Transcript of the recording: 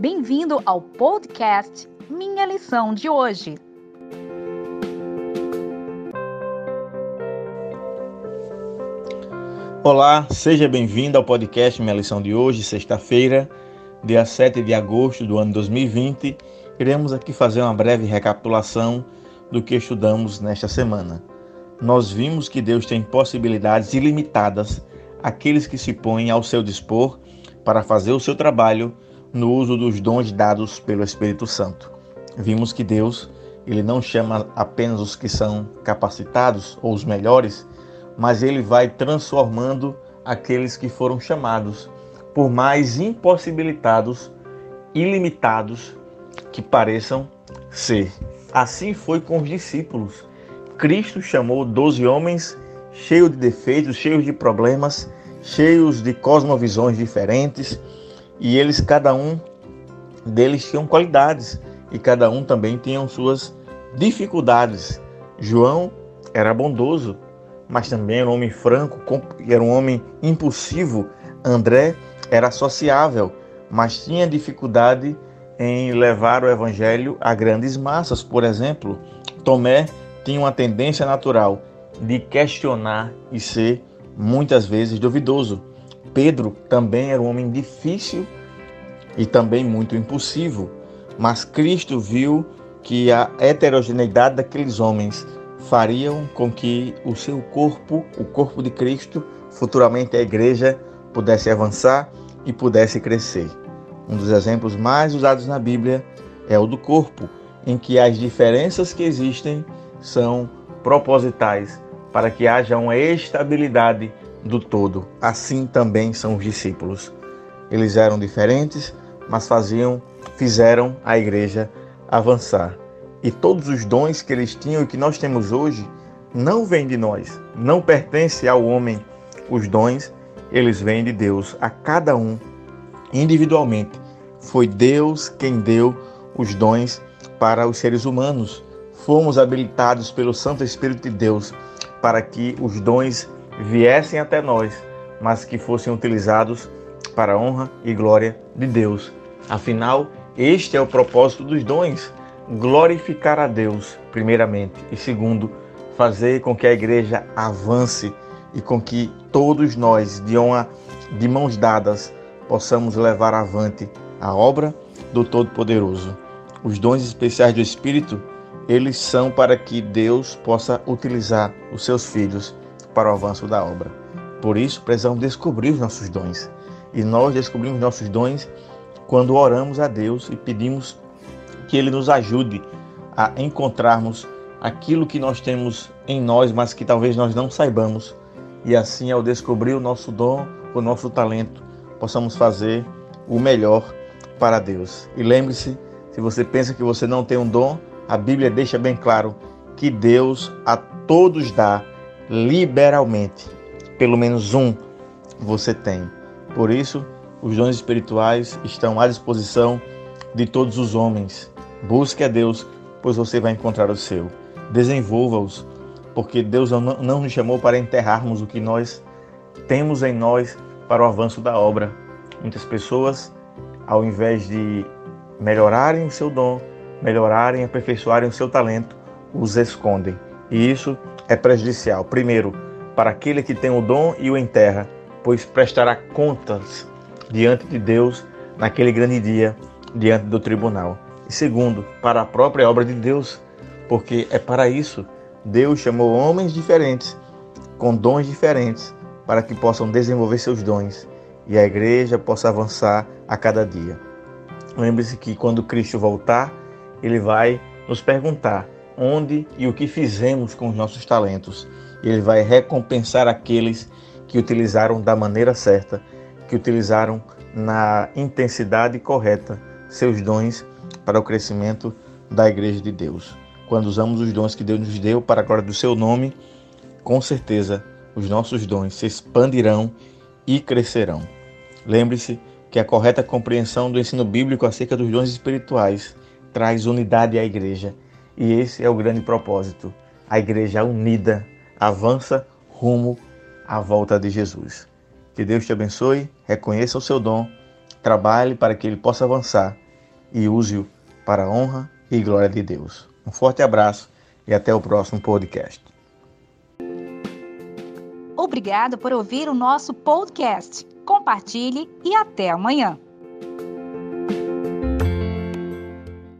Bem-vindo ao podcast Minha Lição de Hoje. Olá, seja bem-vindo ao podcast Minha Lição de Hoje, sexta-feira, dia 7 de agosto do ano 2020. Iremos aqui fazer uma breve recapitulação do que estudamos nesta semana. Nós vimos que Deus tem possibilidades ilimitadas àqueles que se põem ao seu dispor para fazer o seu trabalho no uso dos dons dados pelo Espírito Santo. Vimos que Deus, ele não chama apenas os que são capacitados ou os melhores, mas ele vai transformando aqueles que foram chamados, por mais impossibilitados, ilimitados que pareçam ser. Assim foi com os discípulos. Cristo chamou doze homens cheios de defeitos, cheios de problemas, cheios de cosmovisões diferentes, e eles, cada um deles, tinham qualidades e cada um também tinha suas dificuldades. João era bondoso, mas também era um homem franco, era um homem impulsivo. André era sociável, mas tinha dificuldade em levar o evangelho a grandes massas. Por exemplo, Tomé tinha uma tendência natural de questionar e ser muitas vezes duvidoso. Pedro também era um homem difícil e também muito impulsivo, mas Cristo viu que a heterogeneidade daqueles homens fariam com que o seu corpo, o corpo de Cristo, futuramente a igreja, pudesse avançar e pudesse crescer. Um dos exemplos mais usados na Bíblia é o do corpo, em que as diferenças que existem são propositais para que haja uma estabilidade do todo. Assim também são os discípulos. Eles eram diferentes, mas faziam, fizeram a igreja avançar. E todos os dons que eles tinham e que nós temos hoje não vêm de nós, não pertence ao homem. Os dons, eles vêm de Deus a cada um individualmente. Foi Deus quem deu os dons para os seres humanos. Fomos habilitados pelo Santo Espírito de Deus para que os dons viessem até nós, mas que fossem utilizados para a honra e glória de Deus. Afinal, este é o propósito dos dons: glorificar a Deus, primeiramente, e segundo, fazer com que a igreja avance e com que todos nós, de, uma, de mãos dadas, possamos levar avante a obra do Todo-Poderoso. Os dons especiais do Espírito, eles são para que Deus possa utilizar os seus filhos para o avanço da obra. Por isso, precisamos descobrir os nossos dons. E nós descobrimos nossos dons quando oramos a Deus e pedimos que Ele nos ajude a encontrarmos aquilo que nós temos em nós, mas que talvez nós não saibamos. E assim, ao descobrir o nosso dom, o nosso talento, possamos fazer o melhor para Deus. E lembre-se, se você pensa que você não tem um dom, a Bíblia deixa bem claro que Deus a todos dá liberalmente. Pelo menos um você tem. Por isso, os dons espirituais estão à disposição de todos os homens. Busque a Deus, pois você vai encontrar o seu. Desenvolva-os, porque Deus não nos chamou para enterrarmos o que nós temos em nós para o avanço da obra. Muitas pessoas ao invés de melhorarem o seu dom, melhorarem, aperfeiçoarem o seu talento, os escondem. E isso é prejudicial, primeiro, para aquele que tem o dom e o enterra, pois prestará contas diante de Deus naquele grande dia, diante do tribunal. E segundo, para a própria obra de Deus, porque é para isso Deus chamou homens diferentes, com dons diferentes, para que possam desenvolver seus dons e a igreja possa avançar a cada dia. Lembre-se que quando Cristo voltar, ele vai nos perguntar onde e o que fizemos com os nossos talentos. Ele vai recompensar aqueles que utilizaram da maneira certa, que utilizaram na intensidade correta seus dons para o crescimento da igreja de Deus. Quando usamos os dons que Deus nos deu para a glória do seu nome, com certeza os nossos dons se expandirão e crescerão. Lembre-se que a correta compreensão do ensino bíblico acerca dos dons espirituais traz unidade à igreja. E esse é o grande propósito. A igreja unida avança rumo à volta de Jesus. Que Deus te abençoe, reconheça o seu dom, trabalhe para que ele possa avançar e use-o para a honra e glória de Deus. Um forte abraço e até o próximo podcast. Obrigado por ouvir o nosso podcast. Compartilhe e até amanhã.